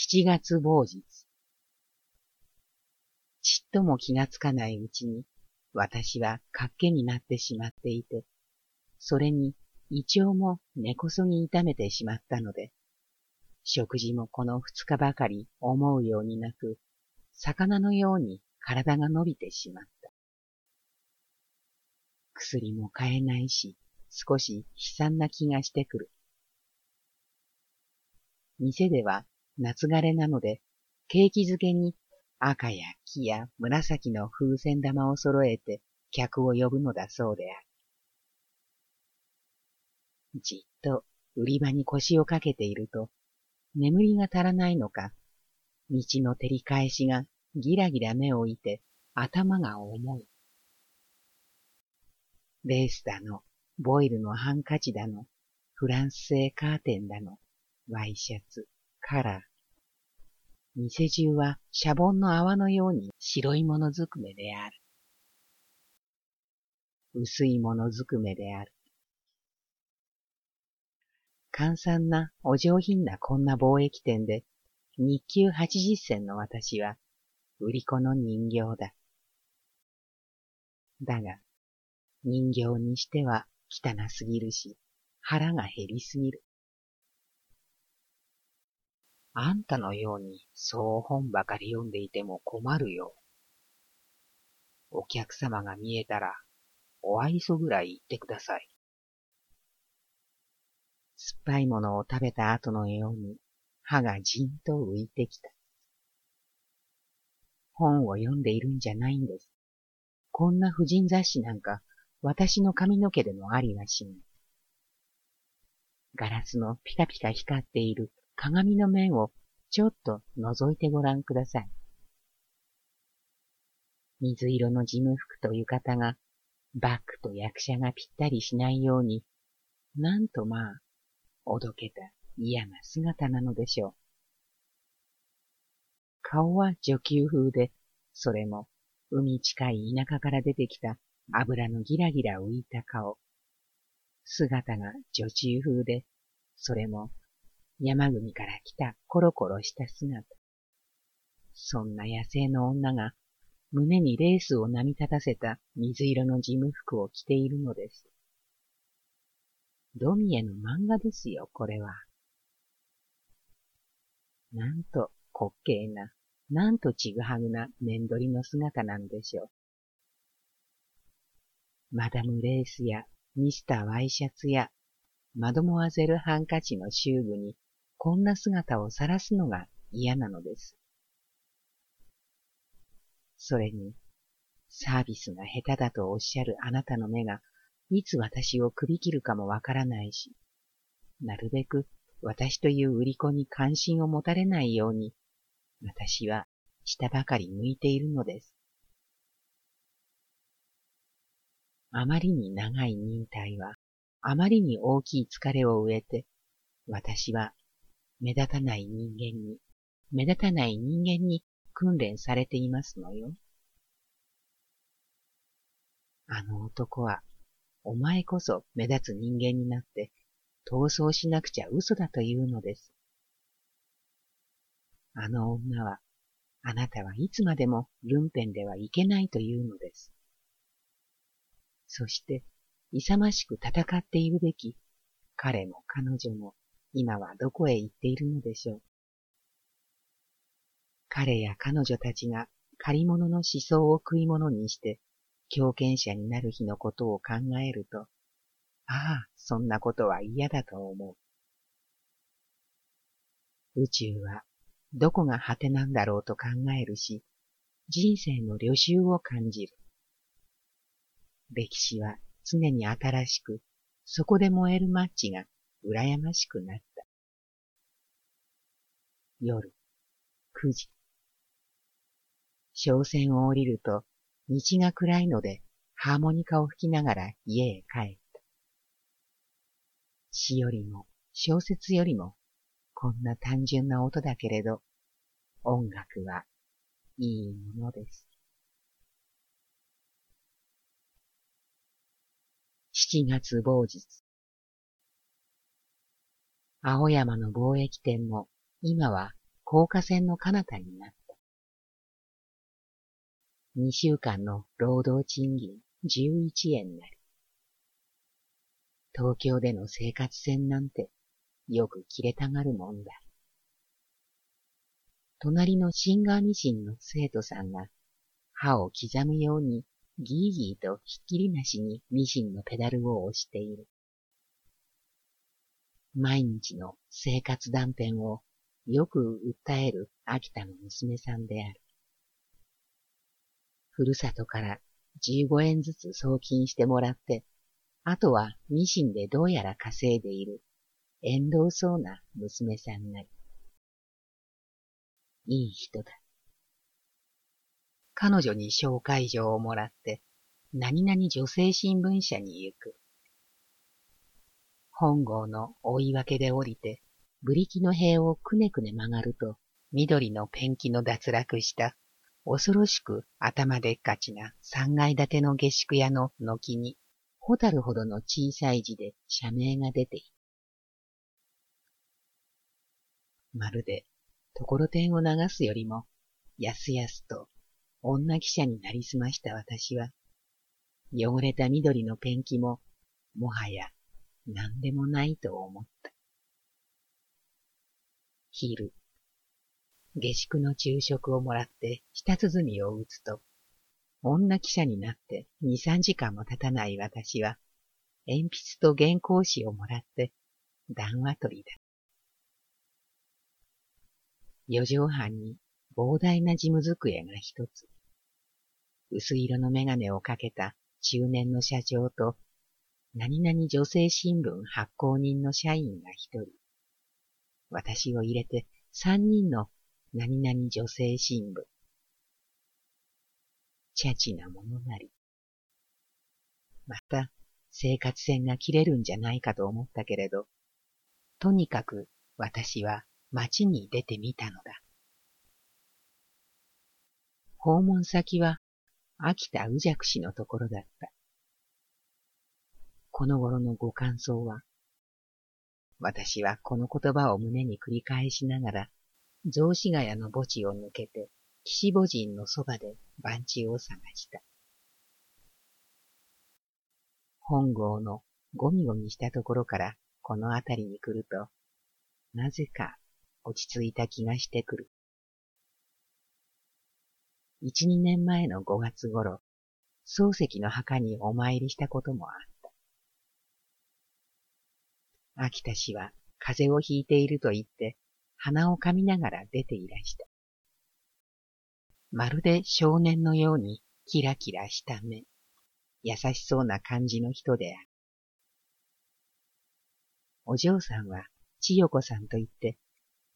七月某日。ちっとも気がつかないうちに、私は活気になってしまっていて、それに胃腸も根こそぎ痛めてしまったので、食事もこの二日ばかり思うようになく、魚のように体が伸びてしまった。薬も買えないし、少し悲惨な気がしてくる。店では夏枯れなので、ケーキ漬けに赤や黄や紫の風船玉を揃えて客を呼ぶのだそうである。じっと売り場に腰をかけていると、眠りが足らないのか、道の照り返しがギラギラ目をいて頭が重い。レースだの、ボイルのハンカチだの、フランス製カーテンだの、ワイシャツ、カラー。店中はシャボンの泡のように白いものずくめである。薄いものずくめである。簡単なお上品なこんな貿易店で、日給八十銭の私は、売り子の人形だ。だが、人形にしては汚すぎるし、腹が減りすぎる。あんたのようにそう本ばかり読んでいても困るよ。お客様が見えたら、お愛想ぐらい言ってください。酸っぱいものを食べた後のように歯がじんと浮いてきた。本を読んでいるんじゃないんです。こんな婦人雑誌なんか私の髪の毛でもありはしない。ガラスのピカピカ光っている鏡の面をちょっと覗いてごらんください。水色の事務服と浴衣がバッグと役者がぴったりしないように、なんとまあ、おどけた嫌な姿なのでしょう。顔は女給風で、それも海近い田舎から出てきた油のギラギラ浮いた顔。姿が女中風で、それも山組から来たコロコロした姿。そんな野生の女が胸にレースを波立たせた水色の事務服を着ているのです。ドミエの漫画ですよ、これは。なんと滑稽な、なんとちぐはぐな面取りの姿なんでしょう。マダムレースやミスターワイシャツやマドモアゼルハンカチの修具にこんな姿を晒すのが嫌なのです。それに、サービスが下手だとおっしゃるあなたの目がいつ私を首切るかもわからないし、なるべく私という売り子に関心を持たれないように、私は下ばかり向いているのです。あまりに長い忍耐は、あまりに大きい疲れを植えて、私は目立たない人間に、目立たない人間に訓練されていますのよ。あの男はお前こそ目立つ人間になって逃走しなくちゃ嘘だというのです。あの女は、あなたはいつまでもルンペンではいけないというのです。そして、勇ましく戦っているべき彼も彼女も今はどこへ行っているのでしょう。彼や彼女たちが借り物の思想を食い物にして狂犬者になる日のことを考えると、ああ、そんなことは嫌だと思う。宇宙はどこが果てなんだろうと考えるし、人生の旅習を感じる。歴史は常に新しく、そこで燃えるマッチが羨ましくなった。夜、9時。商船を降りると、道が暗いので、ハーモニカを吹きながら家へ帰った。詩よりも、小説よりも、こんな単純な音だけれど、音楽はいいものです。七月某日。青山の貿易店も今は高架線の彼方になった。二週間の労働賃金十一円なり。東京での生活線なんてよく切れたがるもんだ。隣のシンガーミシンの生徒さんが歯を刻むようにギーギーとひっきりなしにミシンのペダルを押している。毎日の生活断片をよく訴える秋田の娘さんである。ふるさとから15円ずつ送金してもらって、あとはミシンでどうやら稼いでいる、縁遠そうな娘さんなり。いい人だ。彼女に紹介状をもらって、何々女性新聞社に行く。本郷の追い分けで降りて、ブリキの塀をくねくね曲がると、緑のペンキの脱落した恐ろしく頭でっかちな三階建ての下宿屋の軒に、ホタルほどの小さい字で社名が出ていた。まるで、ところてんを流すよりも、やすやすと女記者になりすました私は、汚れた緑のペンキも、もはや何でもないと思った。昼、下宿の昼食をもらって舌鼓を打つと、女記者になって二三時間も経たない私は、鉛筆と原稿紙をもらって談話取りだ。四畳半に膨大な事務机が一つ。薄色の眼鏡をかけた中年の社長と、何々女性新聞発行人の社員が一人。私を入れて三人の何々女性新聞。チャチなものなり。また、生活線が切れるんじゃないかと思ったけれど、とにかく私は街に出てみたのだ。訪問先は秋田宇尺氏のところだった。この頃のご感想は、私はこの言葉を胸に繰り返しながら雑司ヶ谷の墓地を抜けて、岸母人のそばで番地を探した。本郷のゴミゴミしたところからこの辺りに来ると、なぜか落ち着いた気がしてくる。一、二年前の五月頃、漱石の墓にお参りしたこともあっ。秋田氏は風邪をひいていると言って鼻をかみながら出ていらした。まるで少年のようにキラキラした目、優しそうな感じの人である。お嬢さんは千代子さんと言って、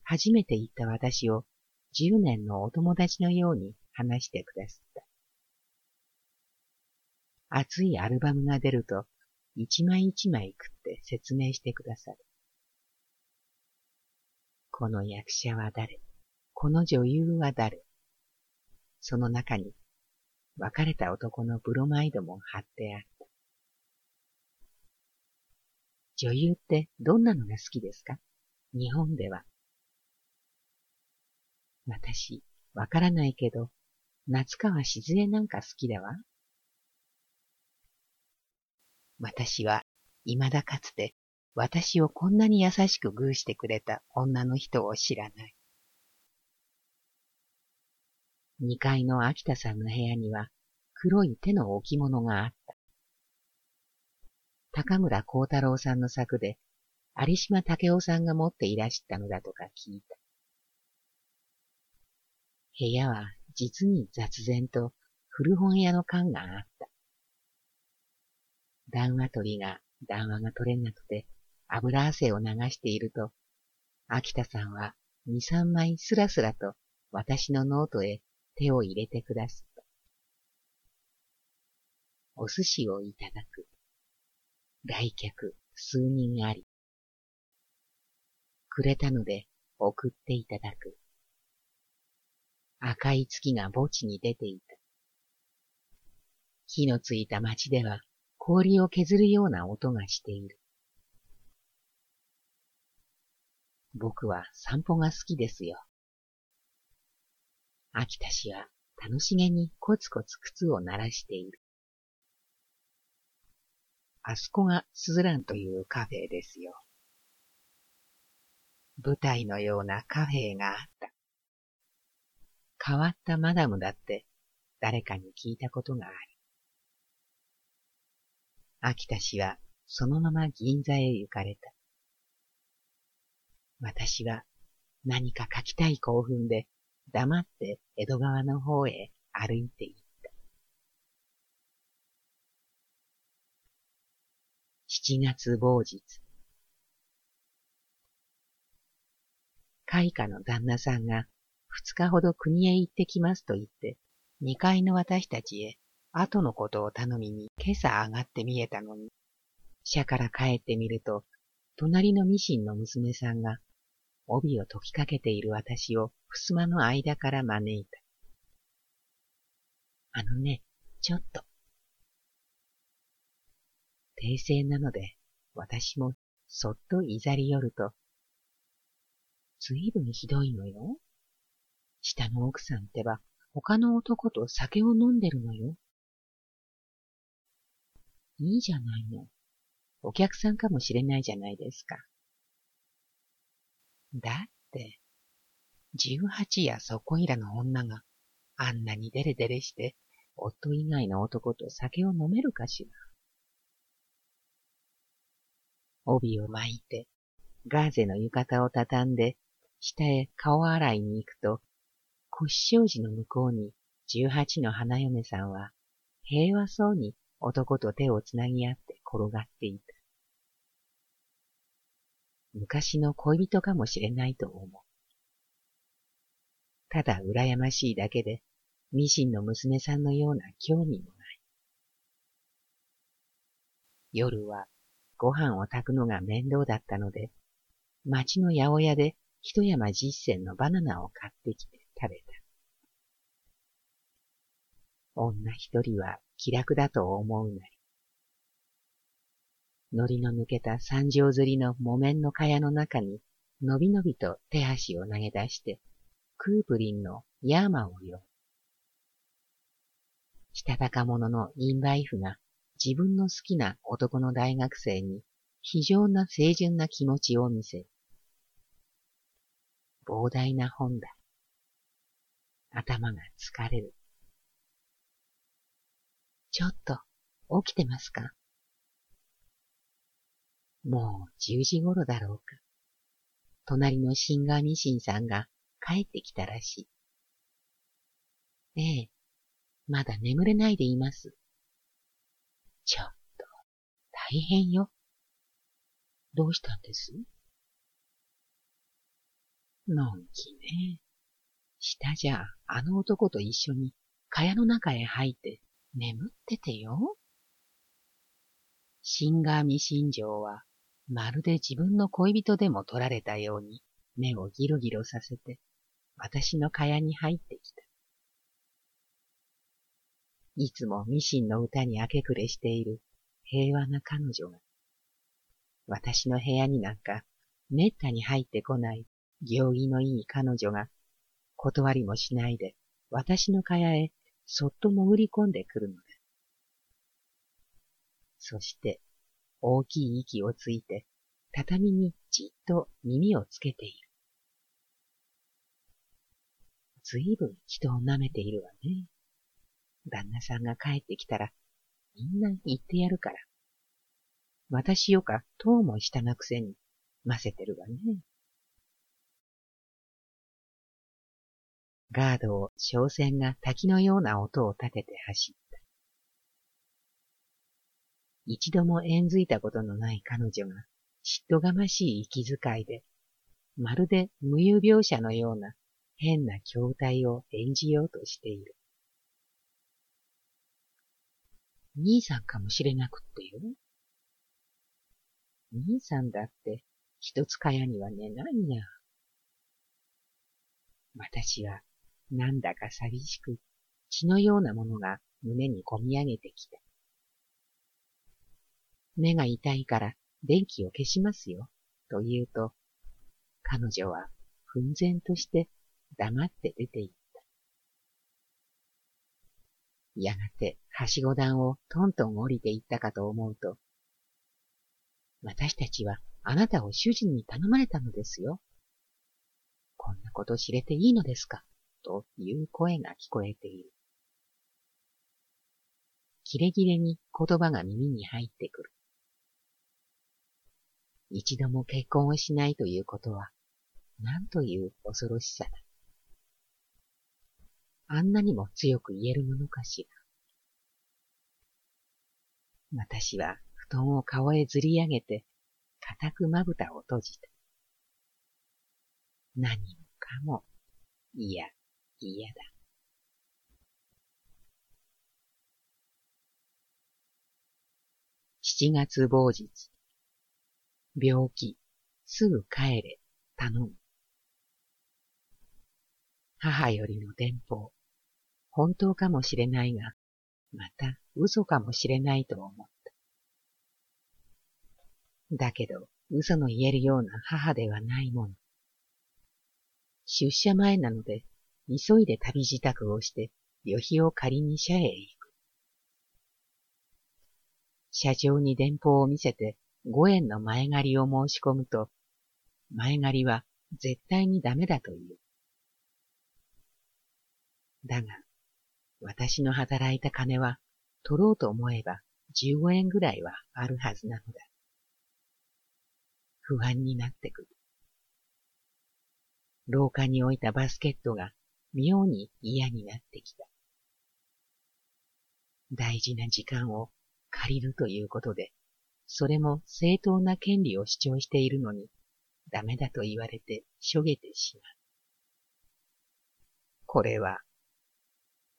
初めて行った私を十年のお友達のように話してくださった。熱いアルバムが出ると、一枚一枚食って説明してくださる。この役者は誰？この女優は誰？その中に別れた男のブロマイドも貼ってあった。女優ってどんなのが好きですか？日本では。私、わからないけど、夏川静江なんか好きだわ。私は、未だかつて私をこんなに優しくグーしてくれた女の人を知らない。二階の秋田さんの部屋には黒い手の置物があった。高村光太郎さんの作で有島武雄さんが持っていらしたのだとか聞いた。部屋は実に雑然と古本屋の感があった。談話取りが談話が取れなくて油汗を流していると、秋田さんは二三枚すらすらと私のノートへ手を入れてくだすと。お寿司をいただく。来客数人あり。くれたので送っていただく。赤い月が墓地に出ていた。火のついた町では氷を削るような音がしている。僕は散歩が好きですよ。秋田氏は楽しげにコツコツ靴を鳴らしている。あそこがスズランというカフェですよ。舞台のようなカフェがあった。変わったマダムだって誰かに聞いたことがある。秋田氏はそのまま銀座へ行かれた。私は何か書きたい興奮で黙って江戸川の方へ歩いていった。七月某日。開花の旦那さんが二日ほど国へ行ってきますと言って、二階の私たちへ後のことを頼みに今朝上がって見えたのに、社から帰ってみると、隣のミシンの娘さんが帯を解きかけている私を襖の間から招いた。あのね、ちょっと。訂正なので、私もそっといざり寄ると、ずいぶんひどいのよ。下の奥さんってば、他の男と酒を飲んでるのよ。いいじゃないの。お客さんかもしれないじゃないですか。だって、十八やそこいらの女があんなにデレデレして、夫以外の男と酒を飲めるかしら。帯を巻いて、ガーゼの浴衣を畳んで、下へ顔洗いに行くと、腰障子の向こうに十八の花嫁さんは、平和そうに男と手をつなぎ合って転がっていた。昔の恋人かもしれないと思う。ただ羨ましいだけで、ミシンの娘さんのような興味もない。夜はご飯を炊くのが面倒だったので、町の八百屋で一山実践のバナナを買ってきて食べた。女一人は気楽だと思うなり。のりの抜けた三条釣りの木綿の蚊帳の中に、のびのびと手足を投げ出して、クープリンのヤーマをよ。したたか者のインバイフが自分の好きな男の大学生に非常な清純な気持ちを見せる。膨大な本だ。頭が疲れる。ちょっと、起きてますか？もう十時頃だろうか。隣のシンガーニシンさんが帰ってきたらしい。ええ、まだ眠れないでいます。ちょっと、大変よ。どうしたんです？のんきね。下じゃあの男と一緒に蚊帳の中へ入って眠っててよ。シンガーミシン城はまるで自分の恋人でも取られたように目をギロギロさせて、私の蚊帳に入ってきた。いつもミシンの歌に明け暮れしている平和な彼女が、私の部屋になんかめったに入ってこない行儀のいい彼女が、断りもしないで私の蚊帳へそっと潜り込んでくるのだ。そして大きい息をついて、畳にじっと耳をつけている。ずいぶん人を舐めているわね。旦那さんが帰ってきたら、みんな言ってやるから。私よか、とうも下のくせに、ませてるわね。ガードを商船が滝のような音を立てて走った。一度も縁づいたことのない彼女が嫉妬がましい息遣いで、まるで無有描写のような変な筐体を演じようとしている。兄さんかもしれなくってよ。兄さんだって一つかやには寝ないや。私はなんだか寂しく血のようなものが胸にこみ上げてきた。目が痛いから電気を消しますよ、と言うと、彼女は奮然として黙って出て行った。やがてはしご段をトントン降りていったかと思うと、私たちはあなたを主人に頼まれたのですよ。こんなこと知れていいのですか？という声が聞こえている。キレキレに言葉が耳に入ってくる。一度も結婚をしないということは、何という恐ろしさだ。あんなにも強く言えるものかしら。私は布団を顔へずり上げて、固くまぶたを閉じた。何もかも、いや、嫌だ。七月某日。病気、すぐ帰れ、頼む。母よりの電報。本当かもしれないが、また嘘かもしれないと思った。だけど、嘘の言えるような母ではないもの。出社前なので、急いで旅支度をして、旅費を借りに社へ行く。社長に電報を見せて、5円の前借りを申し込むと、前借りは絶対にダメだという。だが、私の働いた金は取ろうと思えば15円ぐらいはあるはずなのだ。不安になってくる。廊下に置いたバスケットが妙に嫌になってきた。大事な時間を借りるということで、それも正当な権利を主張しているのに、ダメだと言われてしょげてしまう。これは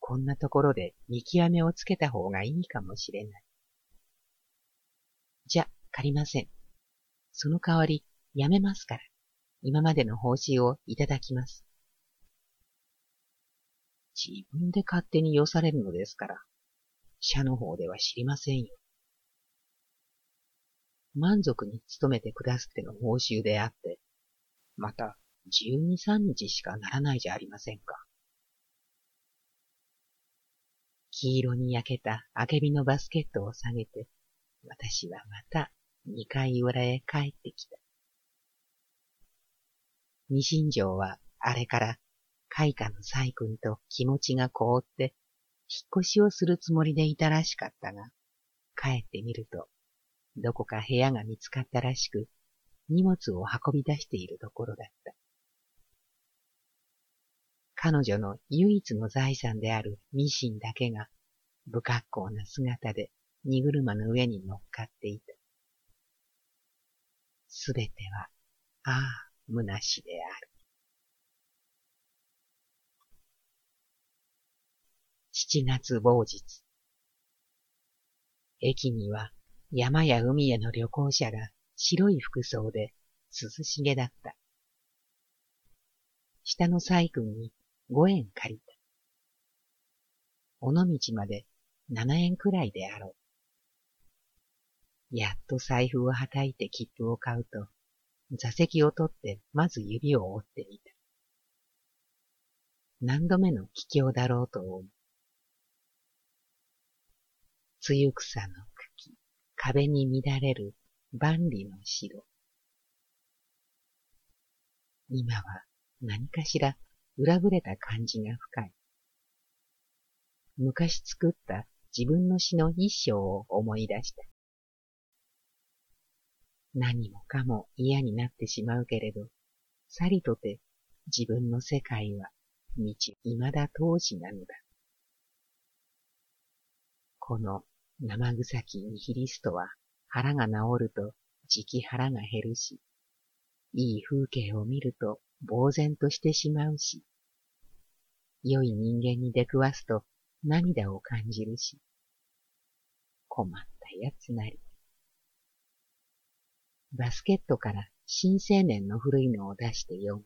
こんなところで見極めをつけた方がいいかもしれない。じゃ、借りません。その代わり、やめますから、今までの報酬をいただきます。自分で勝手に寄されるのですから、社の方では知りませんよ。満足に勤めてくだすっての報酬であって、また、十二三日しかならないじゃありませんか。黄色に焼けたあけびのバスケットを下げて、私はまた二階裏へ帰ってきた。二新庄はあれから開花の細君と気持ちが凍って、引っ越しをするつもりでいたらしかったが、帰ってみると、どこか部屋が見つかったらしく、荷物を運び出しているところだった。彼女の唯一の財産であるミシンだけが不格好な姿で荷車の上に乗っかっていた。すべては、ああ、虚しである。七月某日。駅には山や海への旅行者が白い服装で涼しげだった。下の細君に五円借りた。尾道まで七円くらいであろう。やっと財布をはたいて切符を買うと、座席を取ってまず指を折ってみた。何度目の帰郷だろうと思う。梅雨草の茎、壁に乱れる万里の城。今は何かしら裏ぶれた感じが深い。昔作った自分の詩の一章を思い出した。何もかも嫌になってしまうけれど、さりとて自分の世界は道未だ当時なのだ。この生臭きニヒリストは腹が治るとじき腹が減るし、いい風景を見ると呆然としてしまうし、良い人間に出くわすと涙を感じるし、困ったやつなり。バスケットから新青年の古いのを出して読む。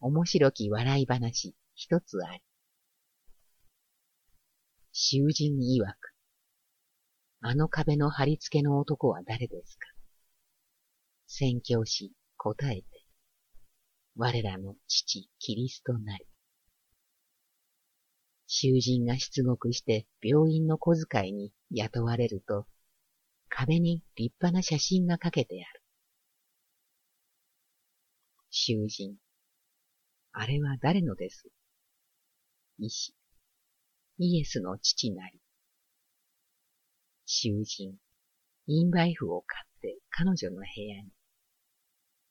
面白き笑い話一つあり。囚人曰く。あの壁の貼り付けの男は誰ですか？宣教師答えて。我らの父キリストなり。囚人が出獄して病院の小遣いに雇われると、壁に立派な写真がかけてある。囚人。あれは誰のです？医師。イエスの父なり。囚人。インバイフを買って彼女の部屋に。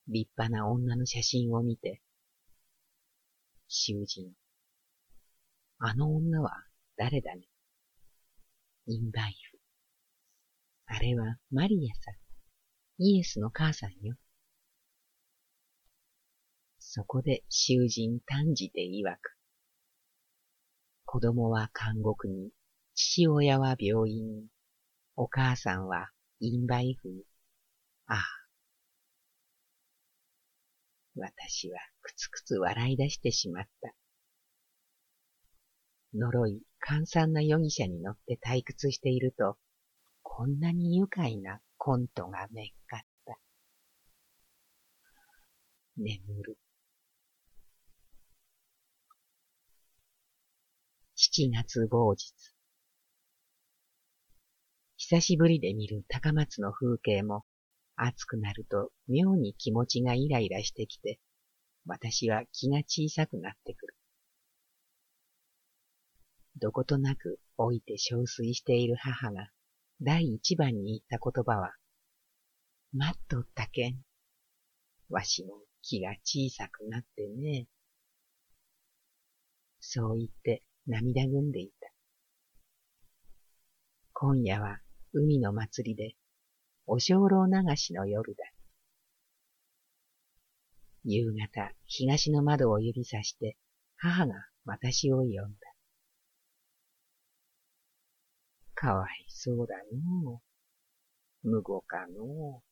立派な女の写真を見て、囚人。あの女は誰だね？インバイフ。あれはマリアさん。イエスの母さんよ。そこで囚人単じて曰く。子供は監獄に、父親は病院に、お母さんはインバイフに。ああ。私はくつくつ笑い出してしまった。呪い、簡単な容疑者に乗って退屈していると、こんなに愉快なコントがめっかった。眠る。七月某日。久しぶりで見る高松の風景も、暑くなると妙に気持ちがイライラしてきて、私は気が小さくなってくる。どことなく置いて憔悴している母が第一番に言った言葉は、待っとったけん。わしも気が小さくなってね。そう言って涙ぐんでいた。今夜は海の祭りで、お精霊流しの夜だ。夕方、東の窓を指さして、母が私を呼んだ。かわいそうだのう。むごかの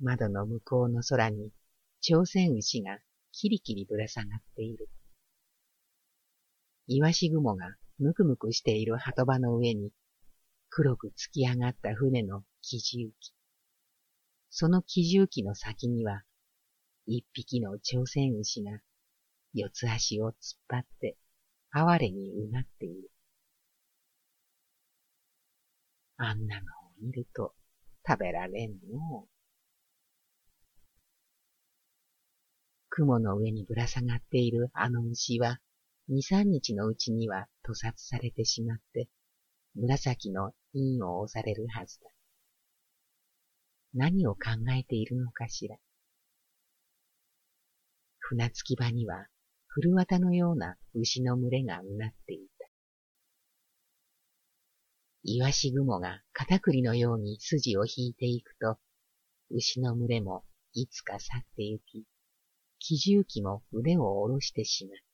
う。窓の向こうの空に、朝鮮牛がキリキリぶら下がっている。イワシ雲がむくむくしている鳩場の上に、黒く突き上がった船の機重機。その機重機の先には、一匹の朝鮮牛が、四つ足を突っ張って、哀れにうなっている。あんなのを見ると食べられんの。雲の上にぶら下がっているあの牛は、二三日のうちには屠殺されてしまって、紫の陰を押されるはずだ。何を考えているのかしら。船着き場には、古綿のような牛の群れがうなっていた。イワシ雲が片栗のように筋を引いていくと、牛の群れもいつか去って行き、機重機も腕を下ろしてしまった。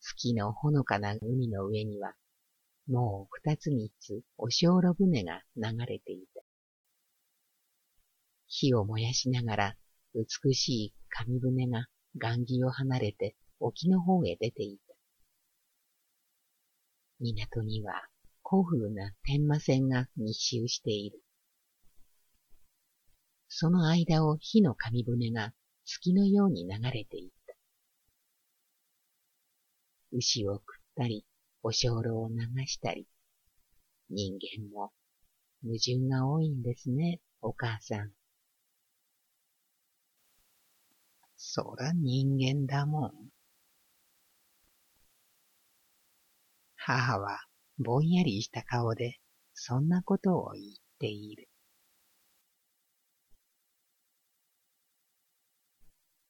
月のほのかな海の上には、もう二つ三つおしょうろ船が流れていた。火を燃やしながら美しい紙船が雁木を離れて沖の方へ出ていた。港には古風な天魔線が密集している。その間を火の紙船が月のように流れていた。牛を食ったり、お精霊を流したり、人間も矛盾が多いんですね、お母さん。そら人間だもん。母はぼんやりした顔でそんなことを言っている。